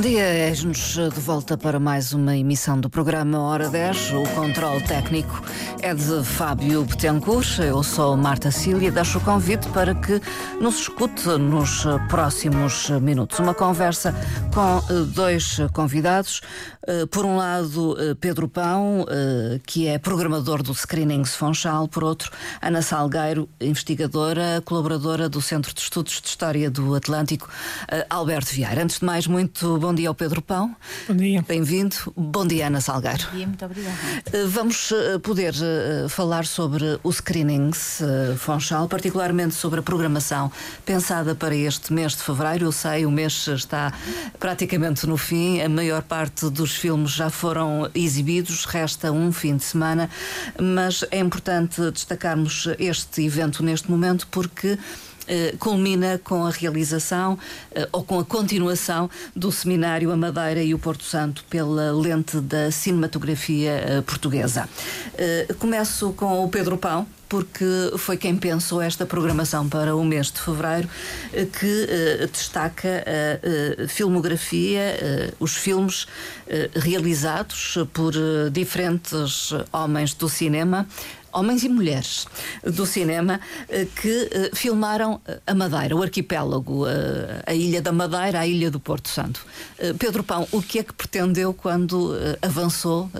Bom dia, és-nos de volta para mais uma emissão do programa Hora 10. O controle técnico é de Fábio Betancourt. Eu sou Marta Cília. Deixo o convite para que nos escute nos próximos minutos. Uma conversa com eh, dois convidados. Eh, por um lado, eh, Pedro Pão, que é programador do Screenings Fonchal. Por outro, Ana Salgueiro, investigadora, colaboradora do Centro de Estudos de História do Atlântico, Alberto Vieira. Antes de mais, muito bom dia ao Pedro Pão. Bom dia. Bem-vindo. Bom dia, Ana Salgueiro. Bom dia, muito obrigada. Eh, vamos eh, poder eh, falar sobre o Screenings Fonchal, particularmente sobre a programação pensada para este mês de fevereiro. Eu sei, o mês está praticamente no fim, a maior parte dos filmes já foram exibidos, resta um fim de semana, mas é importante destacarmos este evento neste momento porque eh, culmina com a realização eh, ou com a continuação do seminário A Madeira e o Porto Santo pela lente da cinematografia eh, portuguesa. Começo com o Pedro Pão, porque foi quem pensou esta programação para o mês de fevereiro, que destaca a filmografia, os filmes realizados por diferentes homens do cinema homens e mulheres do cinema eh, que eh, filmaram eh, a Madeira, o arquipélago, a Ilha da Madeira, a Ilha do Porto Santo. Pedro Pão, o que é que pretendeu quando avançou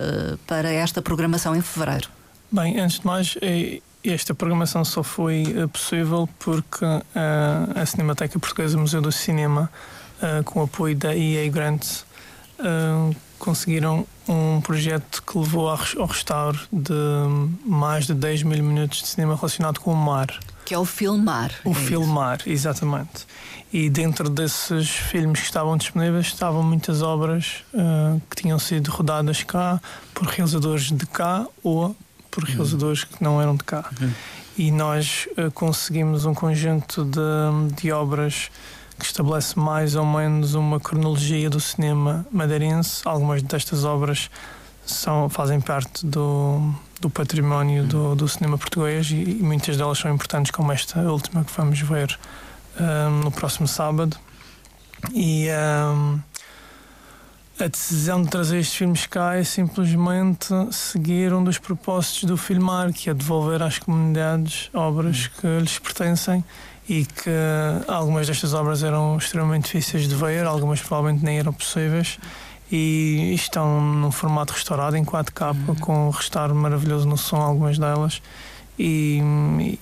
para esta programação em fevereiro? Bem, antes de mais, esta programação só foi possível porque a Cinemateca Portuguesa Museu do Cinema, com o apoio da EA Grants, conseguiram um projeto que levou ao restauro de mais de 10 mil minutos de cinema relacionado com o mar. Que é o filmar. O é filmar, isso. exatamente. E dentro desses filmes que estavam disponíveis estavam muitas obras uh, que tinham sido rodadas cá por realizadores de cá ou por realizadores que não eram de cá. Uhum. E nós uh, conseguimos um conjunto de, de obras que estabelece mais ou menos uma cronologia do cinema madeirense. Algumas destas obras são, fazem parte do, do património do, do cinema português e, e, muitas delas são importantes, como esta última que vamos ver um, no próximo sábado. E um, a decisão de trazer estes filmes cá é simplesmente seguir um dos propósitos do filmar, que é devolver às comunidades obras que lhes pertencem e que algumas destas obras eram extremamente difíceis de ver, algumas provavelmente nem eram possíveis e estão num formato restaurado em 4K uhum. com um restauro maravilhoso no som algumas delas e,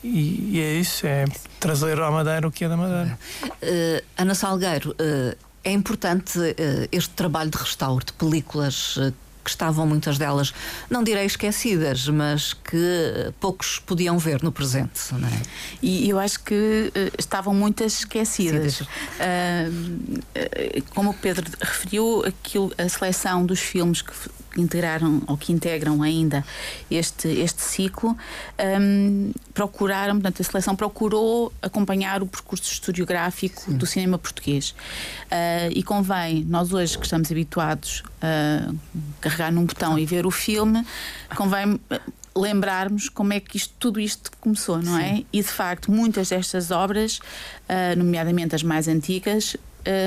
e, e, é isso, é trazer à Madeira o que é da Madeira. Uh, Ana Salgueiro, uh, é importante uh, este trabalho de restauro de películas que estavam muitas delas, não direi esquecidas, mas que poucos podiam ver no presente. Não é? E eu acho que uh, estavam muitas esquecidas. Uh, como o Pedro referiu, aquilo, a seleção dos filmes que integraram ou que integram ainda este, este ciclo, um, procuraram, portanto, a seleção procurou acompanhar o percurso historiográfico Sim. do cinema português. Uh, e convém, nós hoje que estamos habituados a carregar num botão e ver o filme, convém lembrarmos como é que isto, tudo isto começou, não é? Sim. é? E de facto, muitas destas obras, uh, nomeadamente as mais antigas,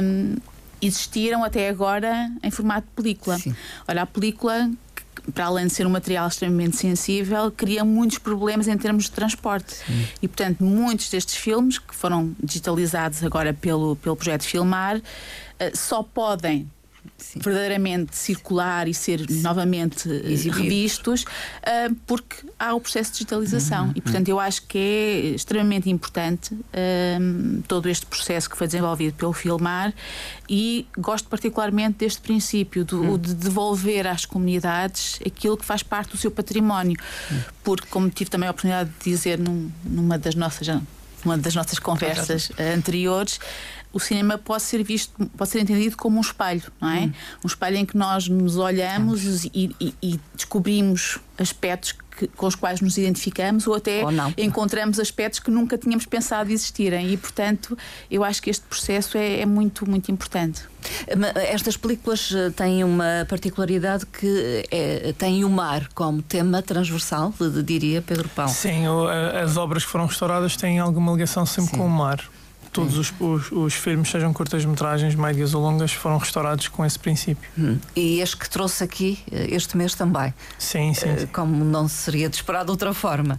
um, existiram até agora em formato de película. Sim. Olha, a película para além de ser um material extremamente sensível, cria muitos problemas em termos de transporte. Sim. E, portanto, muitos destes filmes, que foram digitalizados agora pelo, pelo projeto Filmar, eh, só podem Sim. verdadeiramente circular e ser Sim. novamente Exibidos. revistos, uh, porque há o processo de digitalização. Uhum. E, portanto, eu acho que é extremamente importante uh, todo este processo que foi desenvolvido pelo Filmar e gosto particularmente deste princípio do, uhum. de devolver às comunidades aquilo que faz parte do seu património. Uhum. Porque, como tive também a oportunidade de dizer num, numa das nossas uma das nossas conversas anteriores, o cinema pode ser visto, pode ser entendido como um espelho, não é? Hum. Um espelho em que nós nos olhamos e, e, e, descobrimos aspectos que, com os quais nos identificamos ou até ou encontramos aspectos que nunca tínhamos pensado existirem e, portanto, eu acho que este processo é, é muito, muito importante. Estas películas eh, têm uma particularidade que é, têm o mar como tema transversal, diria Pedro Pão. Sim, as obras que foram restauradas têm alguma ligação sempre Sim. com o mar todos os, os, os, filmes, sejam curtas-metragens, médias ou longas, foram restaurados com esse princípio. Hum. E este que trouxe aqui, eh, este mês também. Sim, sim. sim. Como não seria de esperar de outra forma.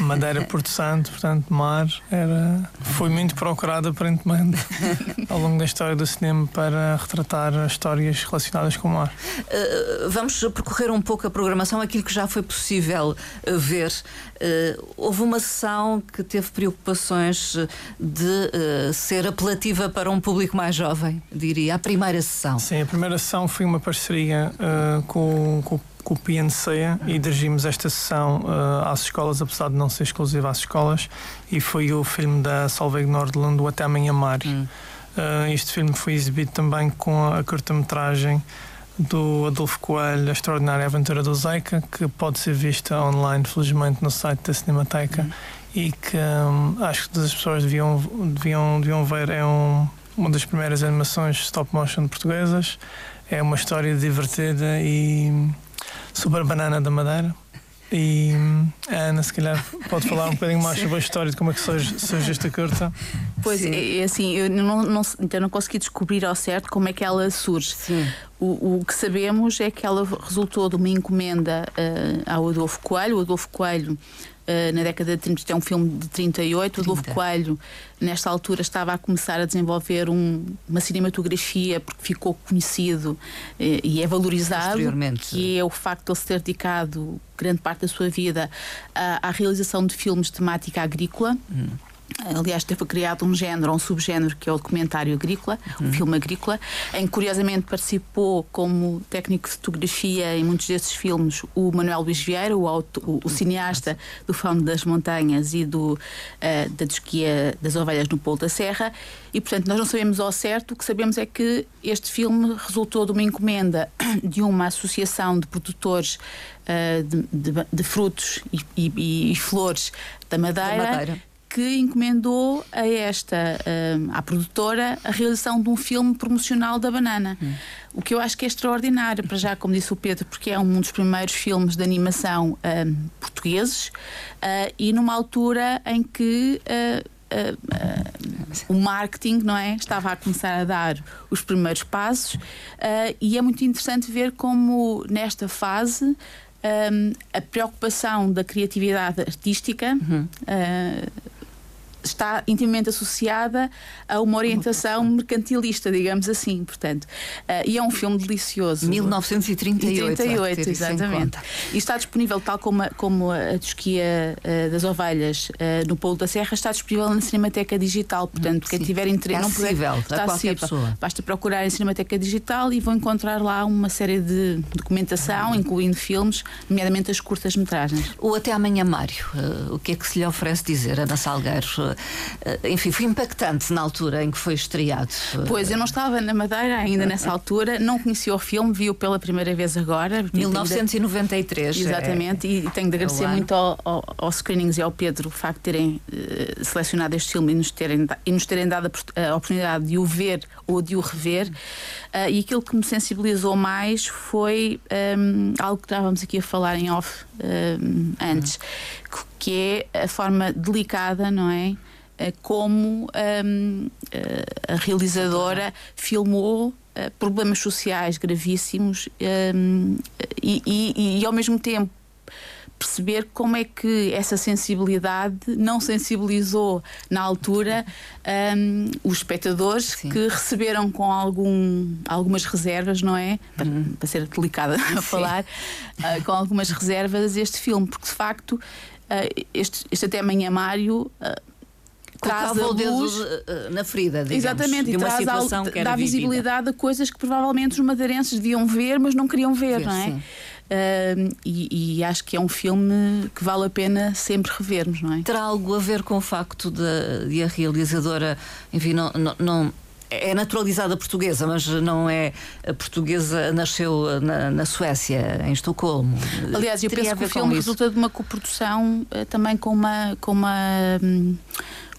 Madeira Porto Santo, portanto, mar, era, foi muito procurado aparentemente ao longo da história do cinema para retratar histórias relacionadas com o mar. Uh, vamos percorrer um pouco a programação, aquilo que já foi possível ver. Uh, houve uma sessão que teve preocupações de uh, ser apelativa para um público mais jovem, diria, a primeira sessão. Sim, a primeira sessão foi uma parceria uh, com, com, com, o PNC e dirigimos esta sessão às escolas, apesar de não ser exclusiva às escolas, e foi o filme da Solveig Nordlund, o Até Amanhã Mar. Hum. este filme foi exibido também com a curta-metragem do Adolfo Coelho, A Extraordinária Aventura do Zeca, que pode ser vista online, felizmente, no site da Cinemateca uhum. e que hum, acho que todas as pessoas deviam, deviam, deviam ver. É um, uma das primeiras animações stop motion portuguesas. É uma história divertida e sobre a banana da Madeira. E a Ana, se calhar, pode falar um bocadinho mais sobre a história de como é que surge, surge esta curta. Pois, é, é, assim, eu não, não, então não consegui descobrir ao certo como é que ela surge. O, o, que sabemos é que ela resultou de uma encomenda uh, ao Adolfo Coelho. O Adolfo Coelho Uh, na década de 30, é um filme de 38. 30. O Adolfo Coelho, nesta altura, estava a começar a desenvolver um, uma cinematografia porque ficou conhecido uh, e é valorizado, que é o facto de ele se ter dedicado grande parte da sua vida à, à realização de filmes de temática agrícola. Hum. Aliás, teve criado um género, um subgénero que é o documentário agrícola, uhum. o filme agrícola, em que curiosamente participou como técnico de fotografia em muitos desses filmes o Manuel Luís Vieira, o, auto, o, o cineasta do Fome das Montanhas e do, uh, da Desquia das Ovelhas no Polo da Serra. E, portanto, nós não sabemos ao certo, o que sabemos é que este filme resultou de uma encomenda de uma associação de produtores uh, de, de, de, frutos e, e, e flores da Madeira. Da Madeira que encomendou a esta, uh, à produtora, a realização de um filme promocional da banana. Hum. O que eu acho que é extraordinário, para já, como disse o Pedro, porque é um dos primeiros filmes de animação uh, portugueses uh, e numa altura em que. o marketing não é estava a começar a dar os primeiros passos e é muito interessante ver como nesta fase um, a preocupação da criatividade artística uhum. Está intimamente associada a uma orientação mercantilista, digamos assim, portanto. Uh, e é um filme delicioso. 1938. 38, exatamente. E está disponível, tal como a, como a Tosquia uh, das Ovelhas uh, no Polo da Serra, está disponível na Cinemateca Digital. Portanto, quem tiver interesse. É não puder, está qualquer pessoa. Basta procurar em Cinemateca Digital e vão encontrar lá uma série de documentação, incluindo filmes, nomeadamente as curtas-metragens. O Até Amanhã Mário, o que é que se lhe oferece dizer, Ana Salgueiro? Eh, enfim, foi impactante na altura em que foi estreado. Pois, eu não estava na Madeira ainda nessa altura, não conhecia o filme, vi-o pela primeira vez agora. 1993. Ainda... Exatamente, é... e tenho de agradecer é muito ao, ao, ao, Screenings e ao Pedro o facto de terem uh, selecionado este filme e nos terem, e nos terem dado a, a oportunidade de o ver ou de o rever. Uh, e aquilo que me sensibilizou mais foi um, algo que estávamos aqui a falar em off um, antes, que é a forma delicada, não é? Eh, como um, eh, a realizadora filmou eh, problemas sociais gravíssimos um, e, e, e, ao mesmo tempo perceber como é que essa sensibilidade não sensibilizou na altura um, os espectadores Sim. que receberam com algum, algumas reservas, não é? Para, uhum. para ser delicada a falar, uh, com algumas reservas este filme, porque de facto uh, este, este Até Amanhã Mário. Uh, traz a luz na ferida, digamos, exatamente, e traz situação que dá visibilidade a coisas que provavelmente os madeirenses deviam ver, mas não queriam ver, ver não é? Sim. Uh, e, e, acho que é um filme que vale a pena sempre revermos, não é? Terá algo a ver com o facto de, de a realizadora, enfim, não, não, não é naturalizada portuguesa, mas não é portuguesa, nasceu na, na Suécia, em Estocolmo. Aliás, eu Teria penso que o filme resulta de uma coprodução também com uma. Com uma um,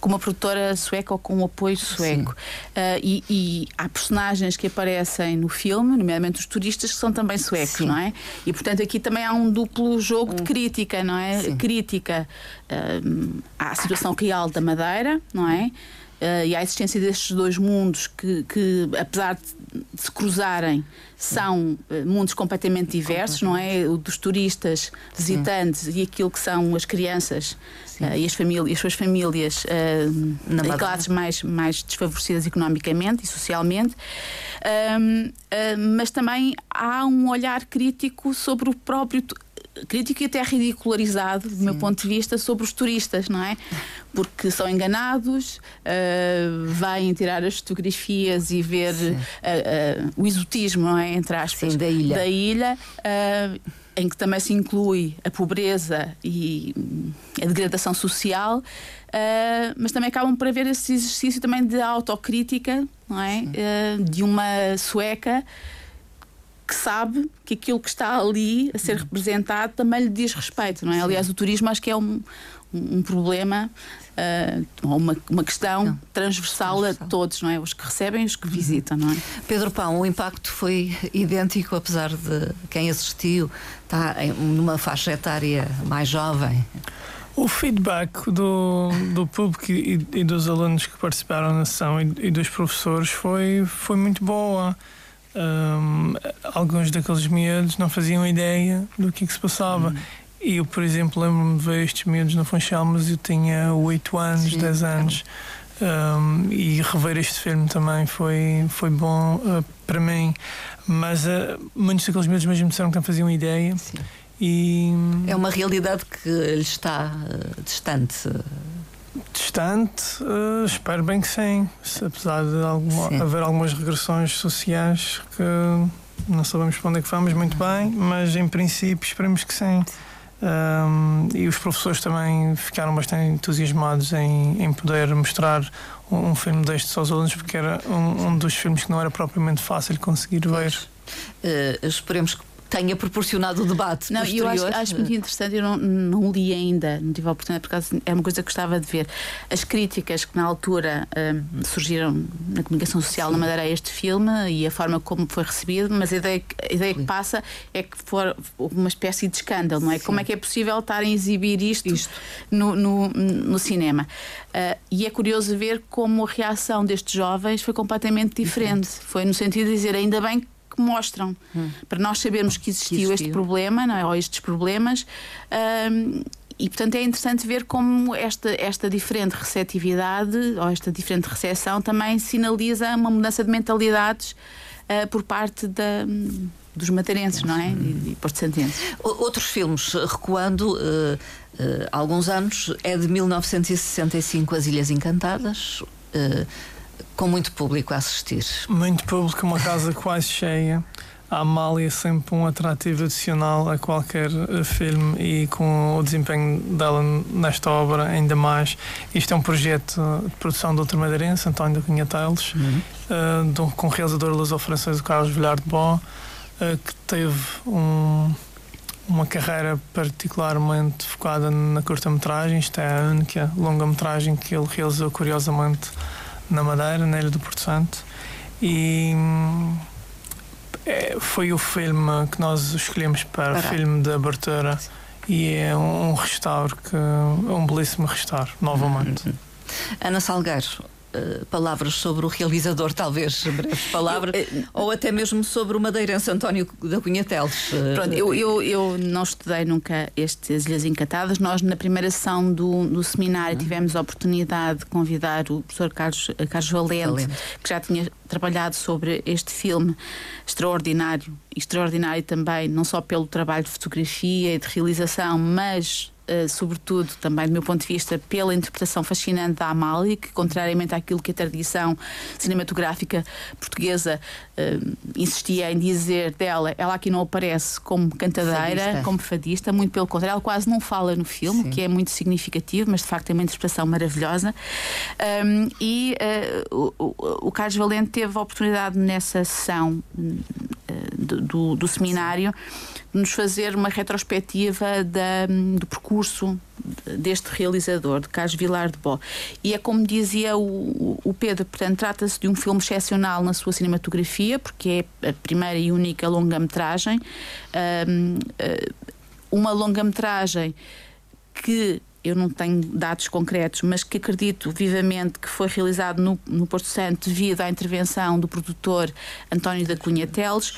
com uma produtora sueca ou com um apoio sueco. Uh, e, e, há personagens que aparecem no filme, nomeadamente os turistas, que são também suecos, Sim. não é? E portanto aqui também há um duplo jogo de crítica, não é? Sim. Crítica uh, à situação real da Madeira, não é? Uh, e à existência destes dois mundos que, que apesar de, de se cruzarem, são uh, mundos completamente diversos, não é? O dos turistas, visitantes Sim. e aquilo que são as crianças uh, e as, famílias, as suas famílias uh, classes mais, mais desfavorecidas economicamente e socialmente. mas também há um olhar crítico sobre o próprio crítico e até ridicularizado, do Sim. meu ponto de vista, sobre os turistas, não é? Porque são enganados, uh, vêm tirar as fotografias e ver uh, uh, o exotismo, não é? Entre aspas, Sim, da ilha. Da ilha em que também se inclui a pobreza e a degradação social, uh, mas também acabam por haver esse exercício também de autocrítica, não é? Uh, de uma sueca que sabe que aquilo que está ali a ser representado também lhe diz respeito, não é? Sim. Aliás, o turismo acho que é um, um problema, uh, uma, uma questão não. transversal, transversal, a todos, não é? Os que recebem e os que uhum. visitam, não é? Pedro Pão, o impacto foi idêntico, apesar de quem assistiu está numa faixa etária mais jovem. O feedback do, do público e, e dos alunos que participaram na sessão e, e dos professores foi, foi muito boa. Um, alguns daqueles miúdos não faziam ideia do que, é que se passava. Uhum. E eu, por exemplo, lembro-me de ver estes miúdos no Funchal, mas eu tinha 8 anos, Sim, 10 anos. Um, e rever este filme também foi, foi bom uh, para mim. Mas uh, muitos daqueles miúdos mesmo disseram que não faziam ideia. Sim. E... É uma realidade que lhe está uh, distante. Distante, uh, espero bem que sim. Apesar de alguma, sim. haver algumas regressões sociais que não sabemos para onde é que vamos muito bem, mas em princípio esperemos que sim. Um, e os professores também ficaram bastante entusiasmados em, em poder mostrar um, um filme destes aos alunos, porque era um, um, dos filmes que não era propriamente fácil conseguir ver. Uh, esperemos que tenha proporcionado o debate. Não, posterior. eu acho, acho, muito interessante, eu não, não li ainda, não tive a oportunidade, porque é uma coisa que gostava de ver. As críticas que na altura um, surgiram na comunicação social Sim. na Madeira a este filme e a forma como foi recebido, mas a ideia, a ideia que passa é que for uma espécie de escândalo, não é? Sim. Como é que é possível estarem a exibir isto, isto. No, no, no, cinema? Uh, e é curioso ver como a reação destes jovens foi completamente diferente. diferente. Foi no sentido de dizer, ainda bem que mostram hum. para nós sabermos que existiu, que existiu, este problema, não é? ou estes problemas. Um, e portanto é interessante ver como esta, esta diferente receptividade ou esta diferente recepção também sinaliza uma mudança de mentalidades uh, por parte da, dos madeirenses, não é? E, e porto-santenses. Outros filmes, recuando uh, uh, alguns anos, é de 1965 As Ilhas Encantadas. Com muito público a assistir. Muito público, uma casa quase cheia. A Amália é sempre um atrativo adicional a qualquer eh, filme e com o desempenho dela nesta obra ainda mais. Isto é um projeto de produção do outro madeirense, António da Cunha Teles, uhum. uh, com o realizador luso-francês Carlos Villar de Bó, uh, que teve um, uma carreira particularmente focada na curta-metragem. Isto é a única longa-metragem que ele realizou curiosamente na Madeira, na Ilha do Porto Santo. E é, foi o filme que nós escolhemos para o filme de abertura. E é um, um restauro, que, um belíssimo restauro, novamente. Uhum. Ana Salgueiro, Uh, palavras sobre o realizador, talvez breves palavras, eu, uh, ou até mesmo sobre o madeirense António da Cunha Teles. Uh, Pronto, eu, eu, eu, não estudei nunca estas Ilhas Encantadas. Nós, na primeira sessão do, do seminário, uhum. tivemos a oportunidade de convidar o professor Carlos, Carlos Valente, Valente, que já tinha trabalhado sobre este filme extraordinário, extraordinário também, não só pelo trabalho de fotografia e de realização, mas eh, sobretudo também do meu ponto de vista, pela interpretação fascinante da Amália, que, contrariamente àquilo que a tradição cinematográfica portuguesa uh, insistia em dizer dela, ela aqui não aparece como cantadeira, fadista. como fadista, muito pelo contrário, ela quase não fala no filme, Sim. que é muito significativo, mas de facto é uma interpretação maravilhosa. Um, e uh, o, o, Carlos Valente teve a oportunidade nessa sessão uh, do, do, do seminário nos fazer uma retrospectiva da, do percurso deste realizador, de Carlos Vilar de Bó. E é como dizia o, o Pedro, portanto, trata-se de um filme excepcional na sua cinematografia, porque é a primeira e única longa-metragem. Um, uma longa-metragem que eu não tenho dados concretos, mas que acredito vivamente que foi realizado no, no Porto Santo devido à intervenção do produtor António da Cunha Teles,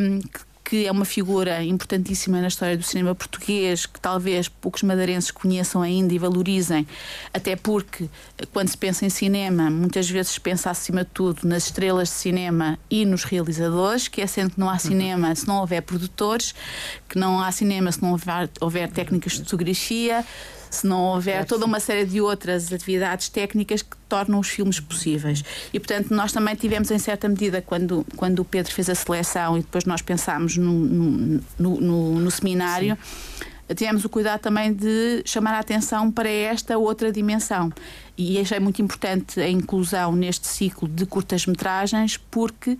um, que é uma figura importantíssima na história do cinema português, que talvez poucos madeirenses conheçam ainda e valorizem, até porque quando se pensa em cinema, muitas vezes se pensa acima de tudo nas estrelas de cinema e nos realizadores, que é sendo que não há cinema se não houver produtores, que não há cinema se não houver, houver técnicas de fotografia, se não houver toda uma série de outras atividades técnicas que tornam os filmes possíveis. E, portanto, nós também tivemos, em certa medida, quando, quando o Pedro fez a seleção e depois nós pensámos no, no, no, no, no seminário. Sim tivemos o cuidado também de chamar a atenção para esta outra dimensão. E achei muito importante a inclusão neste ciclo de curtas-metragens, porque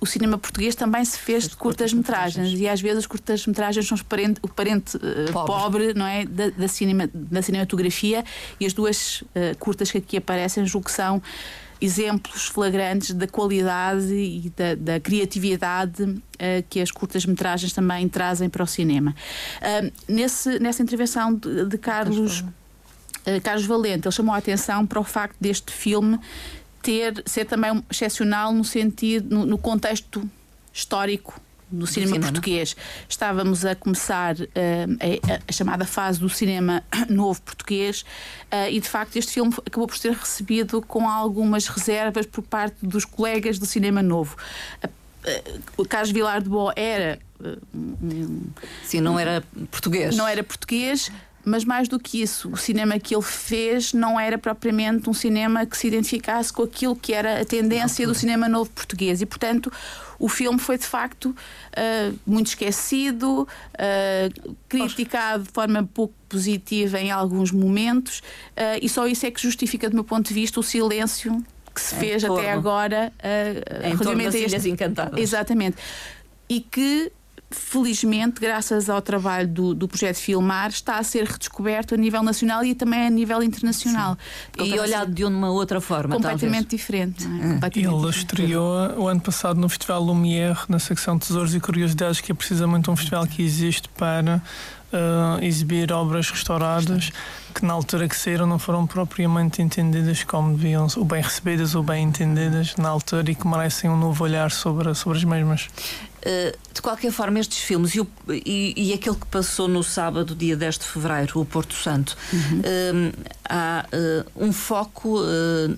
o cinema português também se fez de curtas-metragens e às vezes as curtas-metragens são parente, o parente uh, pobre. pobre. não é da, da, cinema, da cinematografia e as duas uh, curtas que aqui aparecem julgo que são exemplos flagrantes da qualidade e da, da criatividade uh, que as curtas-metragens também trazem para o cinema. nesse, nessa intervenção de, de Carlos, Carlos Valente, ele chamou a atenção para o facto deste filme ter, ser também excepcional no sentido, no, no contexto histórico do cinema, cinema, português. Estávamos a começar uh, a, a, chamada fase do cinema novo português uh, e, de facto, este filme acabou por ser recebido com algumas reservas por parte dos colegas do cinema novo. Uh, Carlos Vilar de Bo era. Sim, não era português. Não era português mas mais do que isso, o cinema que ele fez não era propriamente um cinema que se identificasse com aquilo que era a tendência do cinema novo português e, portanto, o filme foi de facto uh, muito esquecido, uh, criticado de forma pouco positiva em alguns momentos, uh, e só isso é que justifica, do meu ponto de vista, o silêncio que se fez até agora uh, em relativamente a Ilhas Encantadas. Exatamente. E que felizmente, graças ao trabalho do, do projeto Filmar, está a ser redescoberto a nível nacional e também a nível internacional. E olhado de uma outra forma, completamente talvez. diferente. É? Completamente Ele estreou o ano passado no Festival Lumière, na secção Tesouros e Curiosidades, que é precisamente um festival que existe para uh, exibir obras restauradas que na altura que saíram não foram propriamente entendidas como deviam, ou bem recebidas ou bem entendidas na altura e que merecem um novo olhar sobre, sobre as mesmas. Uh, de qualquer forma, estes filmes e, o, e, e, aquele que passou no sábado, dia 10 de fevereiro, o Porto Santo, uhum. uh, há uh, um foco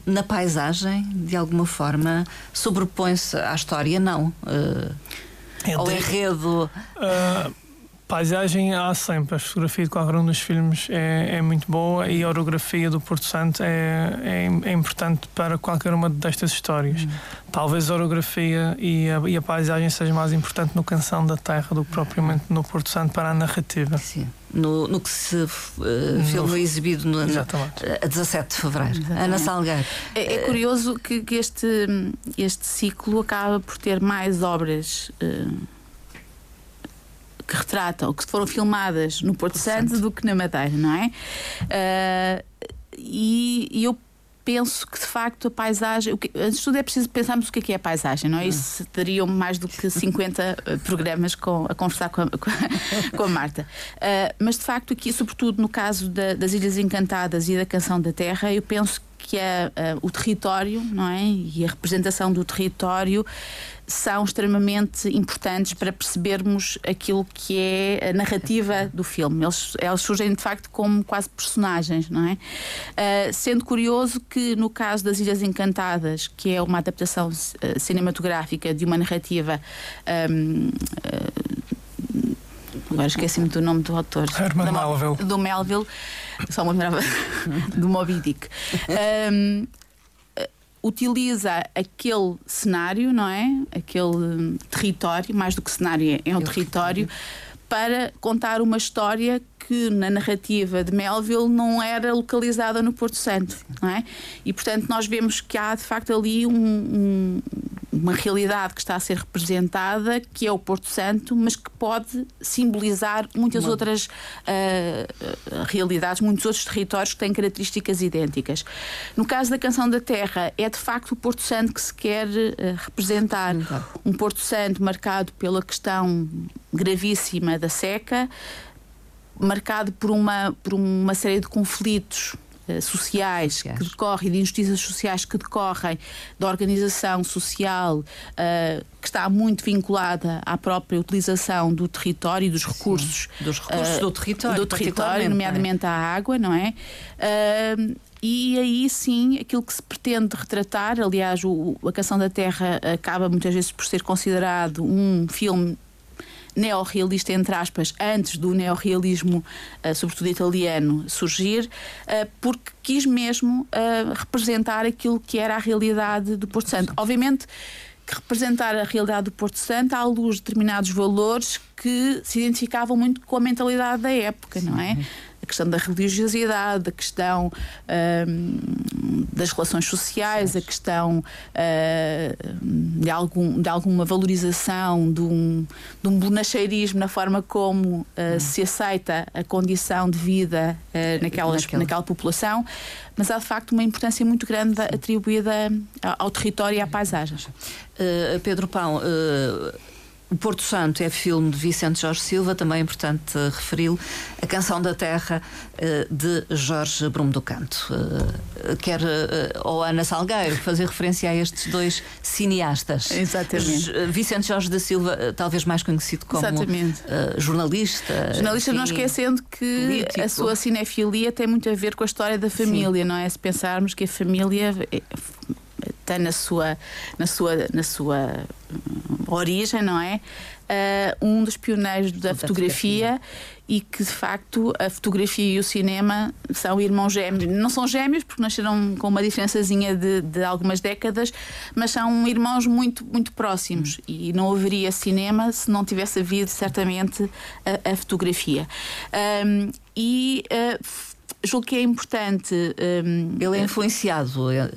na paisagem, de alguma forma, sobrepõe-se à história? Não. É ao enredo paisagem há sempre. A fotografia de qualquer um dos filmes é, é muito boa e a orografia do Porto Santo é, é, é importante para qualquer uma destas histórias. Hum. Talvez a orografia e a, e a, paisagem seja mais importante no Canção da Terra do que propriamente no Porto Santo para a narrativa. Sim. No, no que se uh, filme exibido no, no, a 17 de fevereiro. Exatamente. Ana Salgueiro. É, é curioso que, que, este, este ciclo acaba por ter mais obras. Uh, ou que foram filmadas no Porto Santo do que na Madeira, não é? Uh, e, e eu penso que de facto a paisagem. Que, antes de tudo é preciso pensarmos o que é, que é a paisagem, não é? Isso teriam mais do que 50 ah, programas com, a conversar com a, com a Marta. Uh, mas de facto, aqui, sobretudo no caso da, das Ilhas Encantadas e da Canção da Terra, eu penso que é uh, o território, não é? E a representação do território são extremamente importantes para percebermos aquilo que é a narrativa do filme. Eles, eles surgem de facto como quase personagens, não é? Uh, sendo curioso que no caso das Ilhas Encantadas, que é uma adaptação uh, cinematográfica de uma narrativa um, uh, agora esqueci-me do nome do autor. Herman Melville. Do Melville, só me lembrava do Moby Dick. Um, utiliza aquele cenário, não é? Aquele hum, território, mais do que cenário, é um território, para contar uma história que na narrativa de Melville não era localizada no Porto Santo, não é? E portanto nós vemos que há de facto ali um, um, uma realidade que está a ser representada, que é o Porto Santo, mas que pode simbolizar muitas outras uh, realidades, muitos outros territórios que têm características idênticas. No caso da Canção da Terra, é de facto o Porto Santo que se quer uh, representar. Um Porto Santo marcado pela questão gravíssima da seca marcado por uma, por uma série de conflitos eh, sociais que decorrem, de injustiças sociais que decorrem da organização social uh, que está muito vinculada à própria utilização do território e dos recursos. Sim, dos recursos uh, do território. Do território, nomeadamente é? a água, não é? Uh, e aí sim, aquilo que se pretende retratar, aliás, o, A Canção da Terra acaba muitas vezes por ser considerado um filme neorrealista, entre aspas, antes do neorrealismo, uh, sobretudo italiano, surgir, uh, porque quis mesmo uh, representar aquilo que era a realidade do Porto Santo. Obviamente que representar a realidade do Porto Santo à luz de determinados valores que se identificavam muito com a mentalidade da época, não é? A questão da religiosidade, a questão uh, das relações sociais, a questão uh, de, algum, de alguma valorização de um, de um bonacheirismo na forma como uh, se aceita a condição de vida naquelas, Naquela. naquela população, mas há de facto uma importância muito grande atribuída ao território e à paisagem. Pedro Pão o Porto Santo é filme de Vicente Jorge Silva, também é importante uh, referi-lo. A Canção da Terra, uh, de Jorge Brumo do Canto. Uh, quer ou Ana Salgueiro fazer referência a estes dois cineastas. Exatamente. Vicente Jorge da Silva, talvez mais conhecido como jornalista. Jornalista, enfim, não esquecendo que político. a sua cinefilia tem muito a ver com a história da família, Sim. não é? Se pensarmos que a família tem na sua, na sua, na sua origem, não é? Uh, um dos pioneiros da, fotografia, fotografia, e que de facto a fotografia e o cinema são irmãos gêmeos. Não são gêmeos porque nasceram com uma diferençazinha de, de algumas décadas, mas são irmãos muito, muito próximos. Hum. E não haveria cinema se não tivesse havido certamente a, a fotografia. Um, e uh, julgo que é importante. Um, Ele é influenciado eh,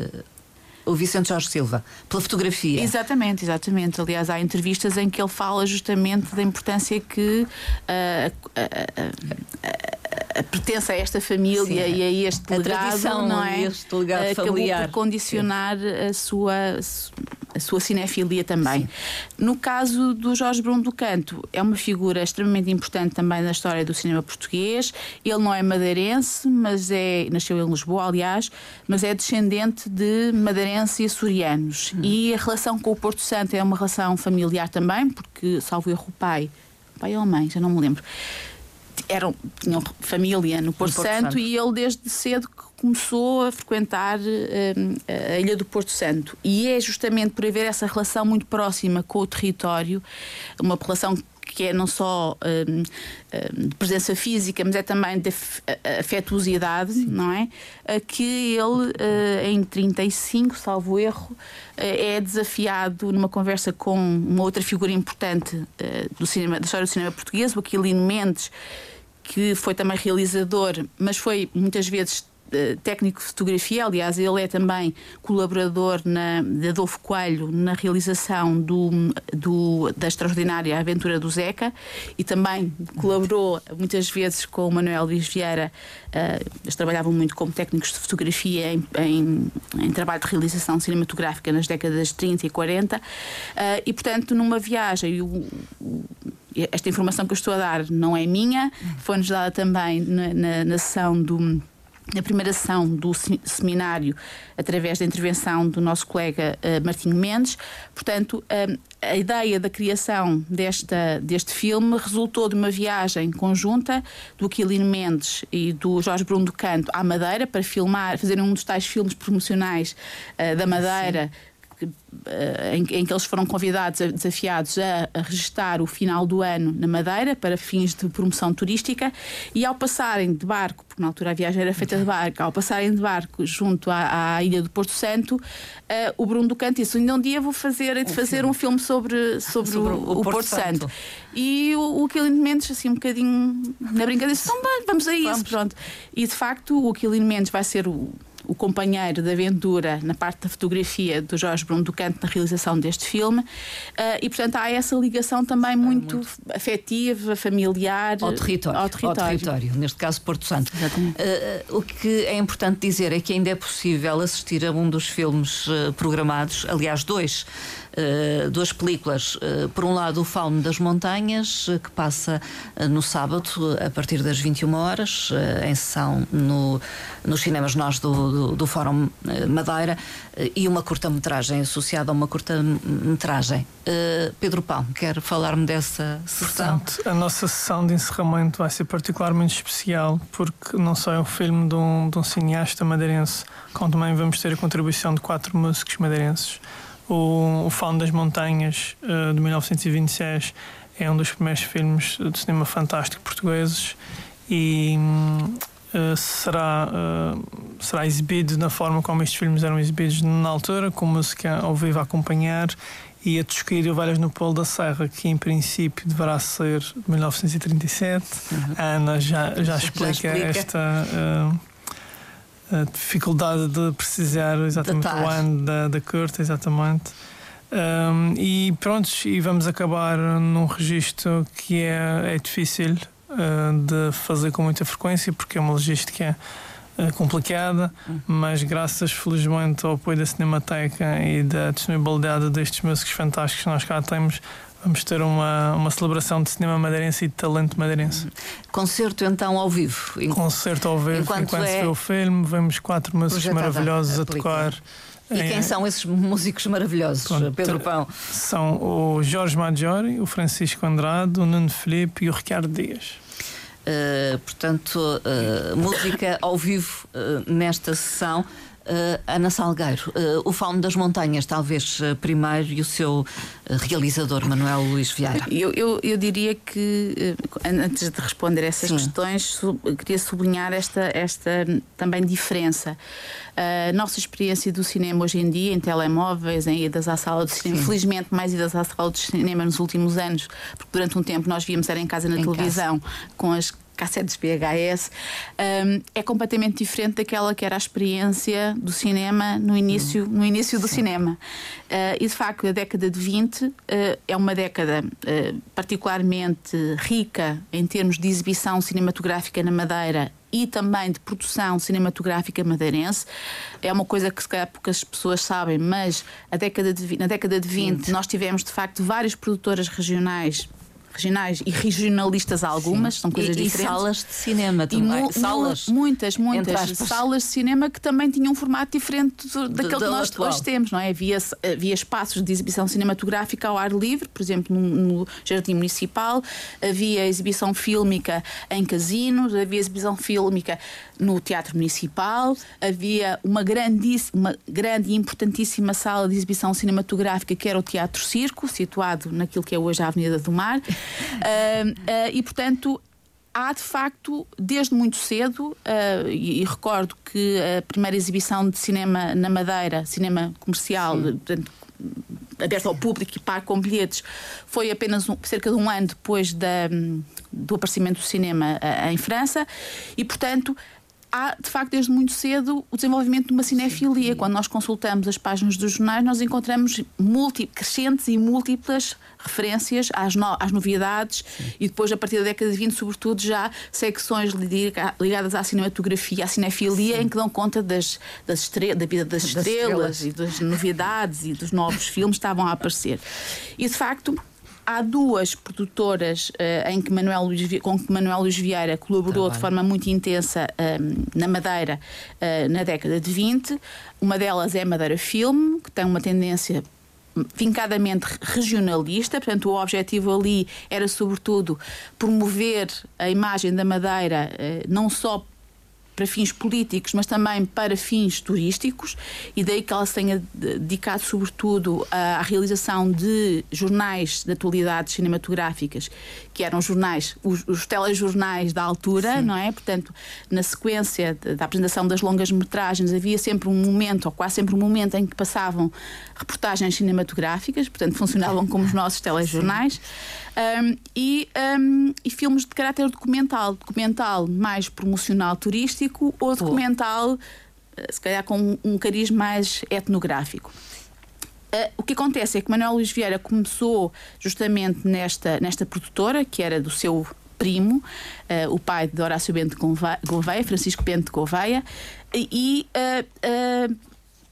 o Vicente Jorge Silva, pela fotografia. Exatamente, exatamente. Aliás, há entrevistas em que ele fala justamente da importância que uh, uh, uh, pertence a esta família Sim, e a este a legado, não é? Este legado familiar. Acabou por condicionar a sua a sua cinefilia também. Sim. No caso do Jorge Bruno do Canto, é uma figura extremamente importante também na história do cinema português. Ele não é madeirense, mas é nasceu em Lisboa, aliás, mas é descendente de madeirenses e açorianos. Hum. E a relação com o Porto Santo é uma relação familiar também, porque salvo erro o pai, pai ou a mãe, já não me lembro eram, tinham família no Porto, no Porto Santo, Santo, e ele desde cedo começou a frequentar um, a Ilha do Porto Santo. E é justamente por haver essa relação muito próxima com o território, uma relação que é não só um, hum, de presença física, mas é também de afetuosidade, Sim. não é? Que ele, uh, em 35, salvo erro, uh, é desafiado numa conversa com uma outra figura importante uh, do cinema, da história do cinema português, o Aquilino Mendes, que foi também realizador, mas foi muitas vezes eh, técnico de fotografia, aliás, ele é também colaborador na, de Adolfo Coelho na realização do, do, da extraordinária Aventura do Zeca e também colaborou muitas vezes com o Manuel Luís Vieira. Uh, eles trabalhavam muito como técnicos de fotografia em, em, em, trabalho de realização cinematográfica nas décadas de 30 e 40. Uh, e, portanto, numa viagem, o, o esta informação que eu estou a dar não é minha, foi-nos dada também na, na, na sessão do na primeira sessão do seminário, através da intervenção do nosso colega uh, Martinho Mendes. Portanto, uh, a ideia da criação desta, deste filme resultou de uma viagem conjunta do Aquilino Mendes e do Jorge Bruno do Canto à Madeira para filmar, fazer um dos tais filmes promocionais uh, da Madeira. Sim em, em, que eles foram convidados, desafiados a, a registar o final do ano na Madeira para fins de promoção turística e ao passarem de barco, porque na altura a viagem era feita de barco, ao passarem de barco junto à, à ilha do Porto Santo, uh, o Bruno do Canto disse: ainda um dia vou fazer, de fazer filme. um filme sobre, sobre, sobre o, o, Porto, Porto Santo. Santo. E o, o Aquilino Mendes, assim, um bocadinho na brincadeira, disse: então, vamos a isso, vamos. pronto. E de facto, o Aquilino Mendes vai ser o o companheiro de aventura na parte da fotografia do Jorge Bruno do Canto na realização deste filme. Uh, e, portanto, há essa ligação também muito, muito, afetiva, familiar. Ao território, ao território. Ao território neste caso Porto Santo. Uh, o que é importante dizer é que ainda é possível assistir a um dos filmes programados, aliás, dois uh, duas películas. Uh, por um lado, o Fauno das Montanhas, uh, que passa no sábado, a partir das 21 horas, em sessão no, nos cinemas nós do, do, do Fórum Madeira, e uma curta-metragem associada a uma curta-metragem. Pedro Pão, quer falar-me dessa sessão? Portanto, a nossa sessão de encerramento vai ser particularmente especial, porque não só é um filme de um, de um cineasta madeirense, como também vamos ter a contribuição de quatro músicos madeirenses. O, o Fauno das Montanhas, uh, de 1926, é um dos primeiros filmes de cinema fantástico portugueses e uh, será, uh, será exibido na forma como estes filmes eram exibidos na altura, com música ao vivo a acompanhar e a e Ovelhas no Polo da Serra, que em princípio deverá ser de 1937. Uhum. A Ana já, já, explica, já explica. esta. Uh, a dificuldade de precisar exatamente o ano da, da curta, exatamente. Um, e pronto, e vamos acabar num registro que é, é difícil uh, de fazer com muita frequência, porque é uma logística uh, complicada, uhum. mas graças felizmente ao apoio da Cinemateca e da disponibilidade destes músicos fantásticos que nós cá temos, Vamos ter uma, uma celebração de cinema madeirense e de talento madeirense. Concerto então ao vivo. Concerto ao vivo, enquanto, enquanto é... se vê o filme, vemos quatro músicos maravilhosos a, a tocar. E quem são esses músicos maravilhosos, Pronto, Pedro Pão? São o Jorge Maggiore, o Francisco Andrade, o Nuno Felipe e o Ricardo Dias. Uh, portanto, uh, música ao vivo uh, nesta sessão. Uh, Ana Salgueiro, uh, o Fauno das Montanhas, talvez uh, primeiro, e o seu realizador, Manuel Luís Vieira. Eu, eu, eu diria que, antes de responder essas Sim. questões, sub, queria sublinhar esta, esta também diferença. A nossa experiência do cinema hoje em dia, em telemóveis, em idas à sala de cinema, Sim. felizmente mais idas à sala de cinema nos últimos anos, porque durante um tempo nós víamos era em casa na em televisão, casa. com as cassetes VHS, um, é completamente diferente daquela que era a experiência do cinema no início, no início do Sim. cinema. Uh, e de facto, a década de 20 uh, é uma década uh, particularmente rica em termos de exibição cinematográfica na Madeira e também de produção cinematográfica madeirense. É uma coisa que se calhar poucas pessoas sabem, mas a década de, na década de 20 nós tivemos de facto várias produtoras regionais regionais e regionalistas algumas, Sim. são coisas e, diferentes. E salas de cinema também. Salas, muitas, muitas salas de cinema que também tinham um formato diferente do, daquele que nós atual. hoje temos, não é? Havia, havia espaços de exibição cinematográfica ao ar livre, por exemplo, no, no Jardim Municipal, havia exibição fílmica em casinos, havia exibição fílmica no Teatro Municipal, havia uma uma grande e importantíssima sala de exibição cinematográfica que era o Teatro Circo, situado naquilo que é hoje a Avenida do Mar. Uh, uh, e, portanto, há de facto, desde muito cedo, uh, e, e, recordo que a primeira exibição de cinema na Madeira, cinema comercial, portanto, aberto ao público e pago com bilhetes, foi apenas um, cerca de um ano depois da, do aparecimento do cinema uh, em França, e portanto há, de facto, desde muito cedo o desenvolvimento de uma cinefilia. Sim. Quando nós consultamos as páginas dos jornais, nós encontramos crescentes e múltiplas referências às, no, às novidades Sim. e depois, a partir da década de 20, sobretudo, já secções ligadas à cinematografia, à cinefilia, Sim. em que dão conta das, das estre da vida das, das estrelas, estrelas e das novidades e dos novos filmes que estavam a aparecer. E, de facto, há duas produtoras uh, em que Manuel Luís, com que Manuel Luís Vieira colaborou de forma muito intensa um, eh, na Madeira uh, na década de 20. Uma delas é Madeira Film, que tem uma tendência vincadamente regionalista, portanto, o objetivo ali era, sobretudo, promover a imagem da Madeira, não só para fins políticos, mas também para fins turísticos, e daí que ela se tenha dedicado sobretudo à realização de jornais de atualidades cinematográficas, que eram jornais, os, os telejornais da altura, Sim. não é? Portanto, na sequência da apresentação das longas metragens, havia sempre um momento, ou quase sempre um momento, em que passavam reportagens cinematográficas, portanto, funcionavam como os nossos telejornais. Um, e, um, e filmes de caráter documental, documental mais promocional turístico ou documental se calhar com um cariz mais etnográfico. Uh, o que acontece é que Manuel Luís Vieira começou justamente nesta, nesta produtora, que era do seu primo, uh, o pai de Horácio Bento Gouveia, Francisco Bento Gouveia, e uh,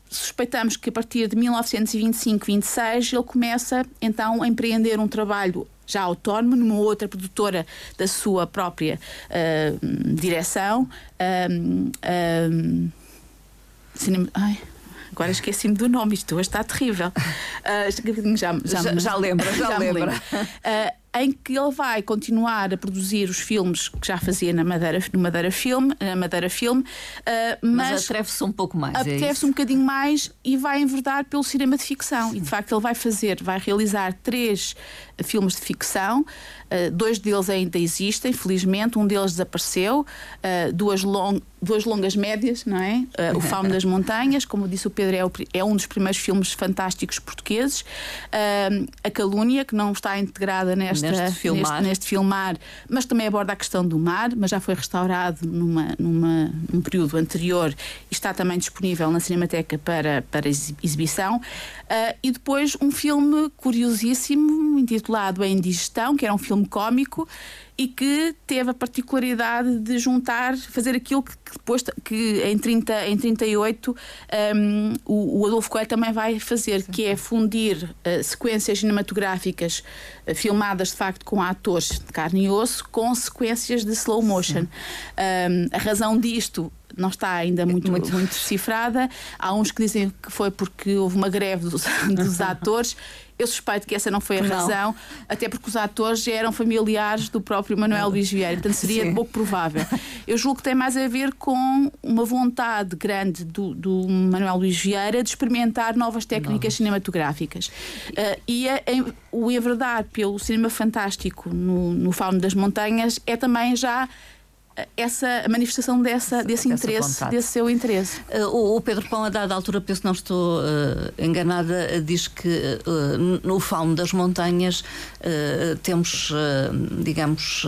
suspeitamos que a partir de 1925-26 ele começa então a empreender um trabalho já autónomo, numa outra produtora da sua própria direção. cinema, ai, Agora esqueci-me do nome, isto hoje está terrível. Uh, já, já, já, já lembra, já, já lembra. Uh, em que ele vai continuar a produzir os filmes que já fazia na Madeira, no Madeira Filme, na Madeira Filme, uh, mas, mas atreve-se um pouco mais. É atreve-se é um bocadinho mais e vai enverdar pelo cinema de ficção. Sim. E de facto ele vai fazer, vai realizar três filmes de ficção. Uh, dois deles ainda existem, felizmente, um deles desapareceu, uh, duas, long, duas longas médias, não é? Uh, o Fauno das Montanhas, como disse o Pedro, é, o, é, um dos primeiros filmes fantásticos portugueses. a Calúnia, que não está integrada nesta, neste, filmar. Neste, neste, filmar, mas também aborda a questão do mar, mas já foi restaurado numa, numa, num período anterior e está também disponível na Cinemateca para, para exibição. e depois um filme curiosíssimo, intitulado A Indigestão, que era um filme cómico e que teve a particularidade de juntar, fazer aquilo que, que depois que em, 30, em 38 um, o, o Adolfo Coelho também vai fazer, Sim. que é fundir uh, sequências cinematográficas uh, filmadas de facto com atores de carne e osso com sequências de slow motion. Um, a razão disto não está ainda muito, muito. muito decifrada. Há uns que dizem que foi porque houve uma greve dos, dos atores. Eu suspeito que essa não foi a não. razão, até porque os atores eram familiares do próprio Manuel Luís Vieira, portanto seria Sim. pouco provável. Eu julgo que tem mais a ver com uma vontade grande do, do Manuel Luís Vieira de experimentar novas técnicas cinematográficas. Uh, e a, a, o enverdar pelo cinema fantástico no, no Fauno das Montanhas é também já essa manifestação dessa, desse interesse, vontade. desse seu interesse. Uh, o, o, Pedro Pão, a dada altura, penso que não estou uh, enganada, uh, diz que no fauno das montanhas temos, digamos,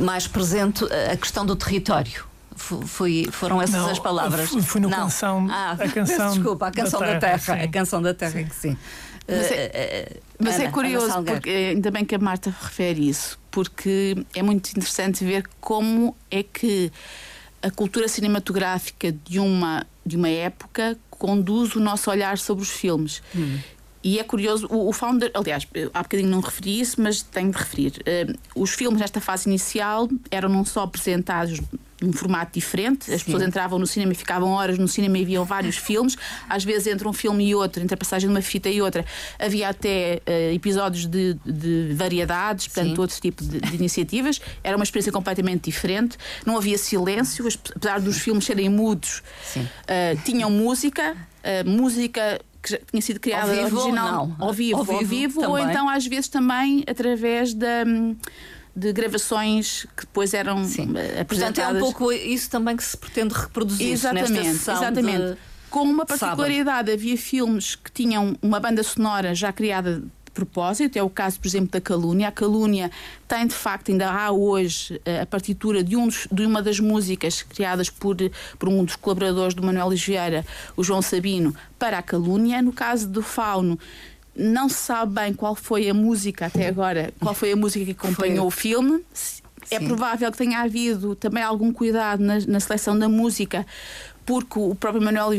mais presente a questão do território. Foi, foram essas não, as palavras. Fui no não. canção. Ah, a canção. Desculpa, a canção da terra. Da terra a canção da terra, sim. que sim. Mas é, mas é Ana, é curioso, porque ainda bem que a Marta refere isso, porque é muito interessante ver como é que a cultura cinematográfica de uma, de uma época conduz o nosso olhar sobre os filmes. Hum. E é curioso, o, o Founder, aliás, há bocadinho não referi isso, mas tenho de referir. Uh, os filmes nesta fase inicial eram não só apresentados num formato diferente. As Sim. pessoas entravam no cinema e ficavam horas no cinema e viam vários filmes. Às vezes entre um filme e outro, entre a passagem de uma fita e outra, havia até uh, episódios de, de, variedades, portanto, Sim. outro tipo de, de, iniciativas. Era uma experiência completamente diferente. Não havia silêncio, apesar dos filmes serem mudos, uh, tinham música. Uh, música que tinha sido criada ao vivo, original ao vivo, ao vivo, ao vivo ou então às vezes também através da hum, de gravações que depois eram Sim. apresentadas. Portanto, é um pouco isso também que se pretende reproduzir exatamente, nesta sessão exatamente. De... Com uma particularidade, havia filmes que tinham uma banda sonora já criada de propósito, é o caso, por exemplo, da Calúnia. A Calúnia tem, de facto, ainda há hoje eh, a partitura de, um dos, de uma das músicas criadas por, por um dos colaboradores do Manuel Vieira, o João Sabino, para a Calúnia. No caso do Fauno, não se sabe bem qual foi a música até agora, qual foi a música que acompanhou o filme. É Sim. provável que tenha havido também algum cuidado na, na seleção da música, porque o próprio Manuel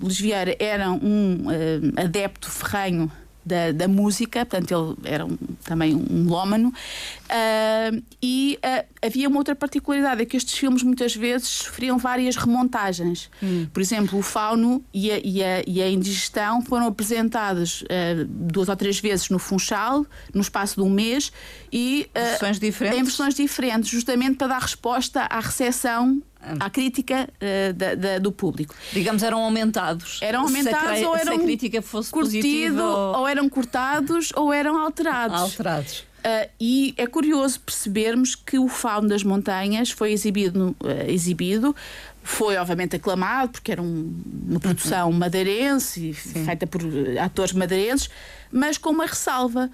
Vieira era um uh, adepto ferrenho da, da música, portanto, ele era um, também um lómano. Uh, e uh, havia uma outra particularidade: é que estes filmes muitas vezes sofriam várias remontagens. Hum. Por exemplo, o Fauno e a, e a, e a Indigestão foram apresentados uh, duas ou três vezes no Funchal, no espaço de um mês, e versões diferentes. em versões diferentes, justamente para dar resposta à recepção à crítica uh, da, da, do público. Digamos, eram aumentados. Eram aumentados se a, ou eram se a crítica fosse curtido, ou... ou... eram cortados ou eram alterados. Alterados. Uh, e é curioso percebermos que o Fauno das Montanhas foi exibido, uh, exibido foi obviamente aclamado porque era um, uma produção madeirense feita por atores madeirenses, mas com uma ressalva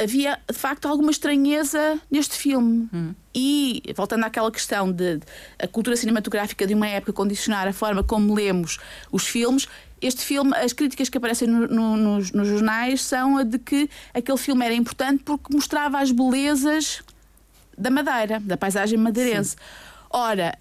havia de facto alguma estranheza neste filme. Hum. E, voltando àquela questão de a cultura cinematográfica de uma época condicionar a forma como lemos os filmes, este filme, as críticas que aparecem no, no, nos, nos, jornais são a de que aquele filme era importante porque mostrava as belezas da Madeira, da paisagem madeirense. Sim. Ora,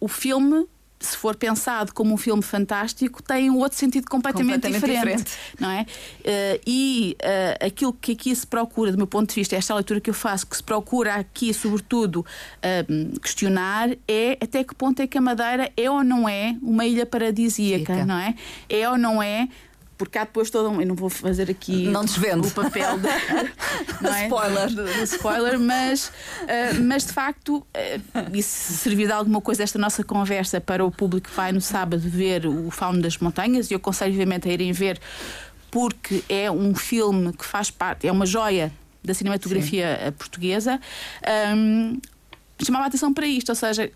o filme se for pensado como um filme fantástico, tem um outro sentido completamente, completamente diferente, diferente, não é? Uh, e uh, aquilo que aqui se procura, do meu ponto de vista, esta leitura que eu faço, que se procura aqui, sobretudo, uh, questionar, é até que ponto é que a Madeira é ou não é uma ilha paradisíaca, Fica. não é? É ou não é porque há depois todo um. Eu não vou fazer aqui não o papel não é? spoiler. Do, do spoiler, mas, uh, mas de facto, uh, e se servir de alguma coisa esta nossa conversa para o público que vai no sábado ver o Fauno das Montanhas, e eu aconselho vivamente a irem ver, porque é um filme que faz parte, é uma joia da cinematografia Sim. portuguesa. Um, chamava a atenção para isto, ou seja,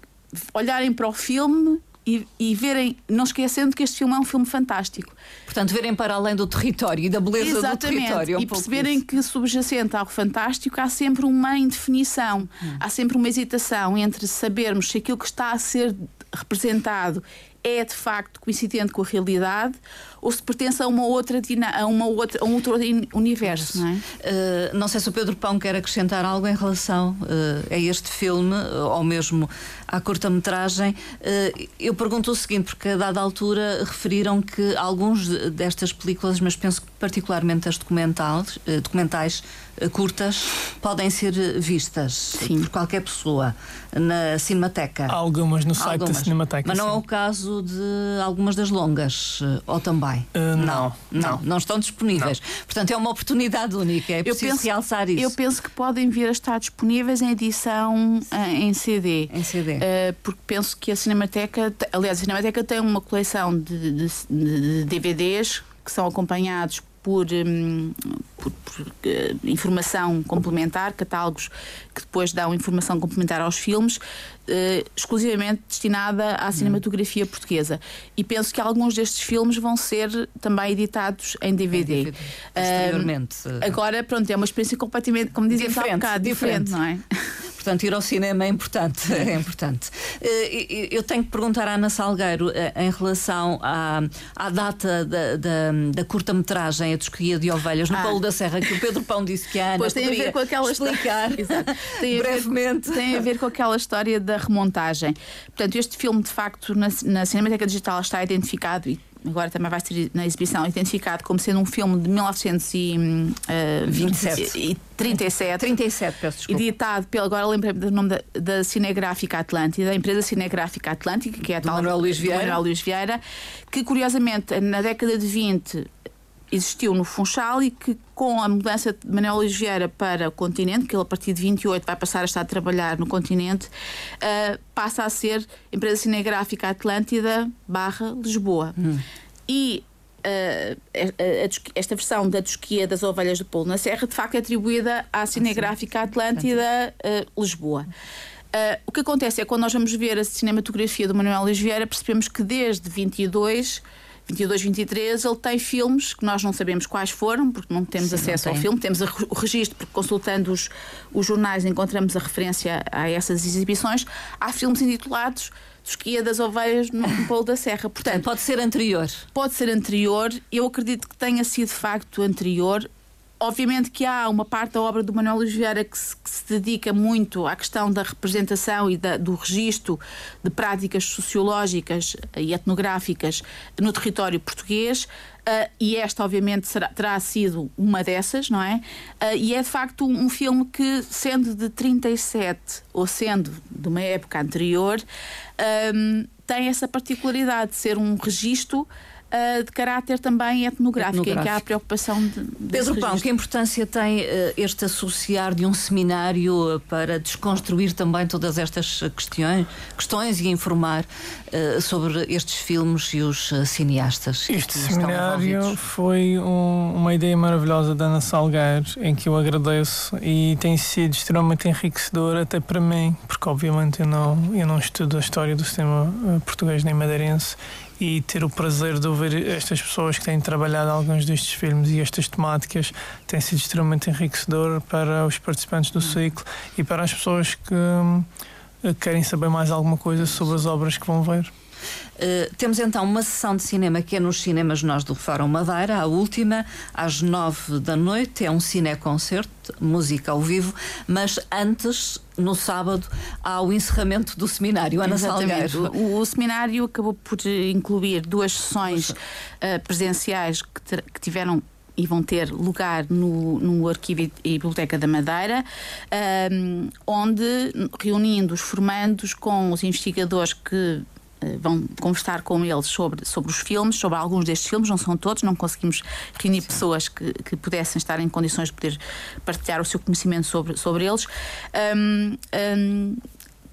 olharem para o filme e, e, verem, não esquecendo que este filme é um filme fantástico. Portanto, verem para além do território e da beleza Exatamente. do território. É um e perceberem que subjacente ao fantástico há sempre uma indefinição, hum. há sempre uma hesitação entre sabermos se aquilo que está a ser representado é de facto coincidente com a realidade ou se pertence a uma outra a uma outra a um outro universo, não é? Uh, não sei se o Pedro Pão quer acrescentar algo em relação uh, a este filme ou mesmo à curta-metragem. Uh, eu pergunto o seguinte porque a dada altura referiram que alguns destas películas, mas penso que particularmente as documentais, documentais curtas podem ser vistas sim. por qualquer pessoa na Cinemateca. Há algumas no site algumas. da Cinemateca. Mas não sim. é o caso de algumas das longas, ou também? Uh, não, não, não, não, estão disponíveis. Não. Portanto, é uma oportunidade única, é preciso penso, realçar isso. Eu penso que podem vir a estar disponíveis em edição em CD. Em CD. Uh, porque penso que a Cinemateca, aliás, a Cinemateca tem uma coleção de, de, de DVDs que são acompanhados por, um, por, por uh, informação complementar, catálogos que depois dão informação complementar aos filmes, uh, exclusivamente destinada à cinematografia portuguesa. E penso que alguns destes filmes vão ser também editados em DVD. DVD. Posteriormente. Uh, agora, pronto, é uma experiência completamente, como dizia diferente, um bocado, diferente, diferente, não é? Portanto, ir ao cinema é importante. É importante. Eh, eu tenho que perguntar à Ana Salgueiro eh, em relação à, à data da, da, da curta-metragem A Tosquia de Ovelhas no ah. Paulo da Serra, que o Pedro Pão disse que a Ana pois tem a ver com aquela explicar tem brevemente. A ver, tem a ver com aquela história da remontagem. Portanto, este filme, de facto, na, na Cinemateca Digital está identificado e agora também vai ser na exibição, identificado como sendo um filme de 1937. 37, 37 peço desculpa. editado pelo, agora lembrei-me do nome da, da Cinegráfica Atlântida, a empresa Cinegráfica Atlântica, que é a tal Manuel Luís Vieira. Manuel Luís Vieira, que curiosamente na década de 20 existiu no Funchal e que com a mudança de Manuel Luís Vieira para o continente, que ele a partir de 28 vai passar a estar a trabalhar no continente, uh, passa a ser Empresa Cinegráfica Atlântida barra Lisboa. Hum. E uh, esta versão da Tosquia das Ovelhas do Polo na Serra, de facto, é atribuída à Cinegráfica Atlântida uh, Lisboa. Uh, o que acontece é que quando nós vamos ver a cinematografia do Manuel Luís Vieira, percebemos que desde 22 22, 23, ele tem filmes que nós não sabemos quais foram, porque não temos Sim, acesso não ao filme, temos o registro, porque consultando os, os jornais encontramos a referência a essas exibições. Há filmes intitulados Tosquia das Ovelhas no Polo da Serra. Portanto, pode ser anterior. Pode ser anterior. Eu acredito que tenha sido de facto anterior. Obviamente que há uma parte da obra do Manuel Luís Vieira que se, que se dedica muito à questão da representação e da, do registro de práticas sociológicas e etnográficas no território português. Uh, e esta, obviamente, será, terá sido uma dessas, não é? Uh, e é de facto um, um, filme que, sendo de 37 ou sendo de uma época anterior, um, tem essa particularidade de ser um registro uh, de caráter também etnográfico, etnográfico, em que há a preocupação de. Pedro Pão, que importância tem uh, este associar de um seminário para desconstruir também todas estas questões, questões e informar uh, sobre estes filmes e os cineastas? Este seminário foi um, uma ideia maravilhosa da Ana Salgueiro, em que eu agradeço e tem sido extremamente enriquecedor até para mim, porque obviamente eu não, eu não estudo a história do sistema português nem madeirense e ter o prazer de ouvir estas pessoas que têm trabalhado alguns destes filmes e estas temáticas tem sido extremamente enriquecedor para os participantes do ciclo e para as pessoas que hum, querem saber mais alguma coisa sobre as obras que vão ver. Uh, temos então uma sessão de cinema que é nos cinemas nós do Fórum Madeira, a última, às nove da noite, é um cineconcerto, música ao vivo, mas antes, no sábado, há o encerramento do seminário. Ana Exatamente. Salgueiro. O, o, seminário acabou por incluir duas sessões uh, presenciais que, que tiveram e vão ter lugar no, no Arquivo e Biblioteca da Madeira, um, onde, reunindo os formandos com os investigadores que eh, vão conversar com eles sobre, sobre os filmes, sobre alguns destes filmes, não são todos, não conseguimos reunir pessoas que, que pudessem estar em condições de poder partilhar o seu conhecimento sobre, sobre eles. Um, um,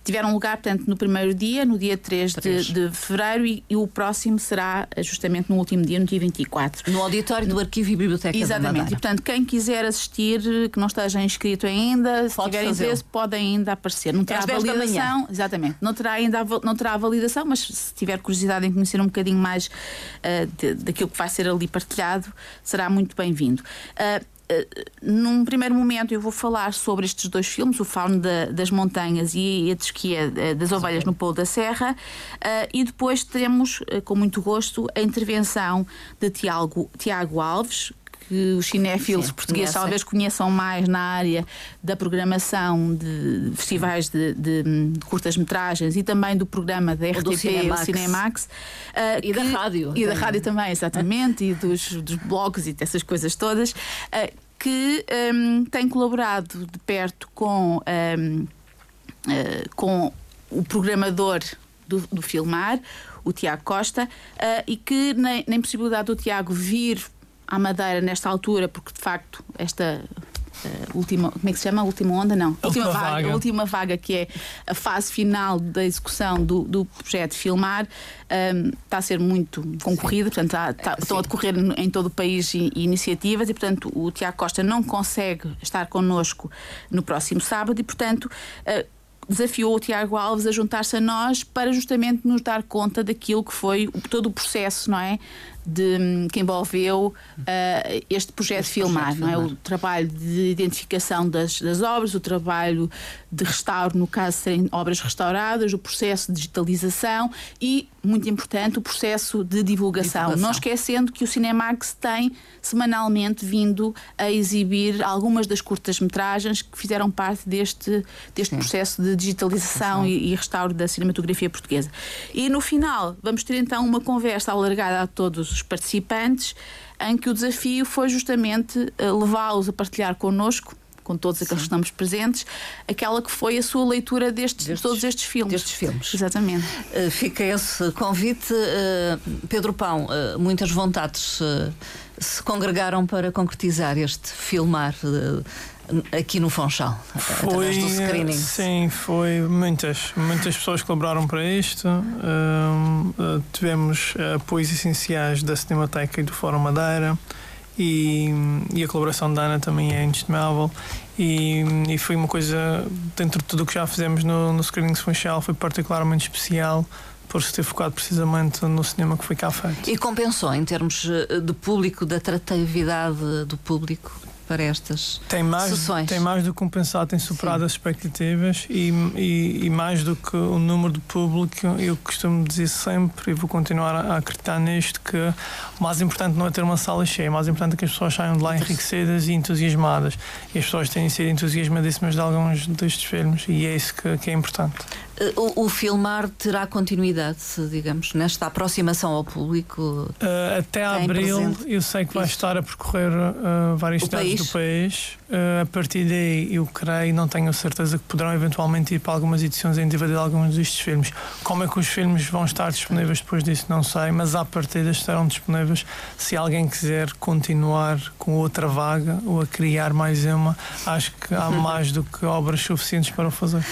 tiveram lugar, portanto, no primeiro dia, no dia 3, 3. De, de, fevereiro, e, e, o próximo será justamente no último dia, no dia 24. No auditório do Arquivo e Biblioteca Exatamente. E, portanto, quem quiser assistir, que não esteja inscrito ainda, se Pode tiver interesse, pode ainda aparecer. Não terá validação. Exatamente. Não terá ainda não terá validação, mas se tiver curiosidade em conhecer um bocadinho mais uh, de, daquilo que vai ser ali partilhado, será muito bem-vindo. Uh, eh, num primeiro momento eu vou falar sobre estes dois filmes, o Fauno da, das Montanhas e a Tesquia eh, das Ovelhas no Polo da Serra, uh, e depois teremos, uh, com muito gosto, a intervenção de Tiago, Tiago Alves, que os cinéfilos Sim, portugueses conhecem. talvez conheçam mais na área da programação de festivais de, de, de curtas-metragens e também do programa da RTP, Cinemax. o Cinemax. Uh, e que, da rádio. E da rádio também, exatamente, e dos, dos blogs e dessas coisas todas. Uh, que um, tem colaborado de perto com, um, uh, com o programador do, do Filmar, o Tiago Costa, e que na, na impossibilidade do Tiago vir à Madeira nesta altura, porque de facto esta Uh, última, como é que se chama? A última onda? Não. A última, vaga, vaga. A última vaga, que é a fase final da execução do, do projeto Filmar, um, ehm, está a ser muito concorrida, portanto, está, está, estão a decorrer em todo o país iniciativas e, portanto, o Tiago Costa não consegue estar connosco no próximo sábado e, portanto. Uh, desafiou o Tiago Alves a juntar-se a nós para justamente nos dar conta daquilo que foi todo o processo, não é? De, que envolveu uh, este projeto este Filmar, projeto não é? o trabalho de identificação das, das, obras, o trabalho de restauro, no caso de serem obras restauradas, o processo de digitalização e, muito importante, o processo de divulgação. divulgação. Não esquecendo que o Cinemax tem semanalmente vindo a exibir algumas das curtas-metragens que fizeram parte deste, deste processo de digitalização e, e restauro da cinematografia portuguesa. E no final, vamos ter então uma conversa alargada a todos os participantes, em que o desafio foi justamente eh, levá-los a partilhar connosco com todos aqueles que estamos presentes, aquela que foi a sua leitura destes, destes todos estes filmes. Destes filmes. Exatamente. Uh, fica esse convite. Uh, Pedro Pão, uh, muitas vontades se congregaram para concretizar este filmar aqui no Funchal, foi, através do screening? Sim, foi muitas, muitas pessoas colaboraram para isto. Uh, tivemos apoios essenciais da Cinemateca e do Fórum Madeira e, e a colaboração da Ana também é inestimável. E, e, foi uma coisa, dentro de tudo o que já fizemos no, no Screening Funchal, foi particularmente especial por se ter focado precisamente no cinema que foi cá feito. E compensou em termos eh, de público, da atratividade do público? Para estas tem mais, sessões. Tem mais do que compensado, tem superado Sim. as expectativas e, e, e, mais do que o número de público, eu costumo dizer sempre e vou continuar a acreditar nisto que o mais importante não é ter uma sala cheia, o mais importante é que as pessoas saiam de lá enriquecidas e entusiasmadas. E as pessoas têm sido entusiasmadíssimas de alguns destes filmes e é isso que, que é importante. O, o, filmar terá continuidade, digamos, nesta aproximação ao público? Uh, até abril, presente. eu sei que vai Isso. estar a percorrer uh, vários estados do país. Uh, a partir daí, eu creio, não tenho certeza que poderão eventualmente ir para algumas edições em DVD de alguns destes filmes. Como é que os filmes vão estar disponíveis depois disso, não sei, mas à partida estarão disponíveis se alguém quiser continuar com outra vaga ou a criar mais uma. Acho que há mais do que obras suficientes para o fazer.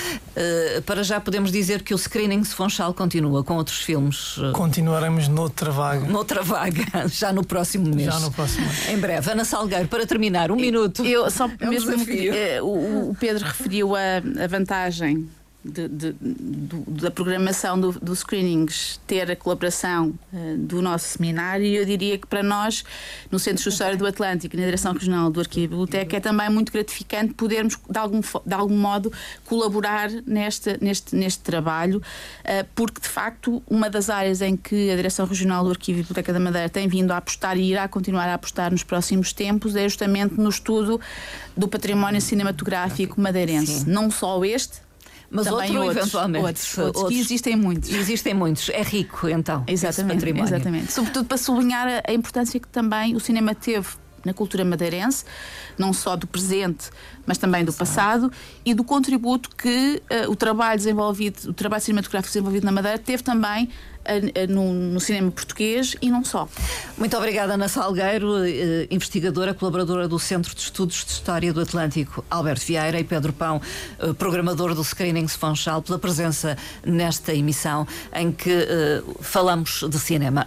para já podemos dizer que o Screenings Funchal continua com outros filmes. Eh, Continuaremos noutra vaga. Noutra vaga, já no próximo mês. Já no próximo mês. Em breve. Ana Salgueiro, para terminar, um minuto. Eu só é um mesmo. Eh, o, o, Pedro referiu a, a vantagem de, de, do, da programação do, do, screenings ter a colaboração uh, do nosso seminário, eu diria que para nós, no Centro de História do Atlântico, na Direção Regional do Arquivo e Biblioteca, é também muito gratificante podermos, de algum, de algum modo, colaborar neste, neste, neste trabalho, uh, porque de facto, uma das áreas em que a Direção Regional do Arquivo e Biblioteca da Madeira tem vindo a apostar e irá continuar a apostar nos próximos tempos é justamente no estudo do património cinematográfico madeirense. Sim. Não só este, mas outro, outros, eventualmente. Outros, outros, outros, existem muitos. Existem muitos. É rico, então. Exatamente. Exatamente. Sobretudo para sublinhar a importância que também o cinema teve na cultura madeirense, não só do presente, mas também do passado, e do contributo que uh, o trabalho desenvolvido, o trabalho cinematográfico desenvolvido na Madeira teve também no, no, cinema português e não só. Muito obrigada, Ana Salgueiro, eh, investigadora, colaboradora do Centro de Estudos de História do Atlântico, Alberto Vieira, e Pedro Pão, eh, programador do Screenings Funchal, pela presença nesta emissão em que falamos de cinema.